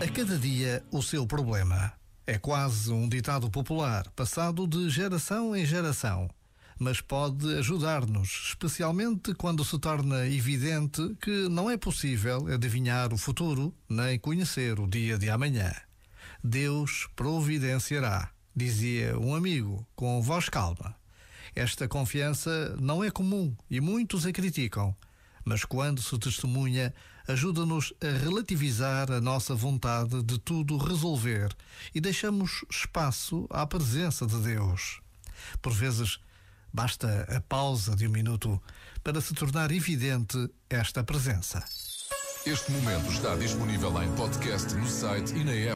A cada dia o seu problema. É quase um ditado popular, passado de geração em geração. Mas pode ajudar-nos, especialmente quando se torna evidente que não é possível adivinhar o futuro nem conhecer o dia de amanhã. Deus providenciará, dizia um amigo com voz calma. Esta confiança não é comum e muitos a criticam mas quando se testemunha, ajuda-nos a relativizar a nossa vontade de tudo resolver e deixamos espaço à presença de Deus. Por vezes, basta a pausa de um minuto para se tornar evidente esta presença. Este momento está disponível em podcast no site e na app.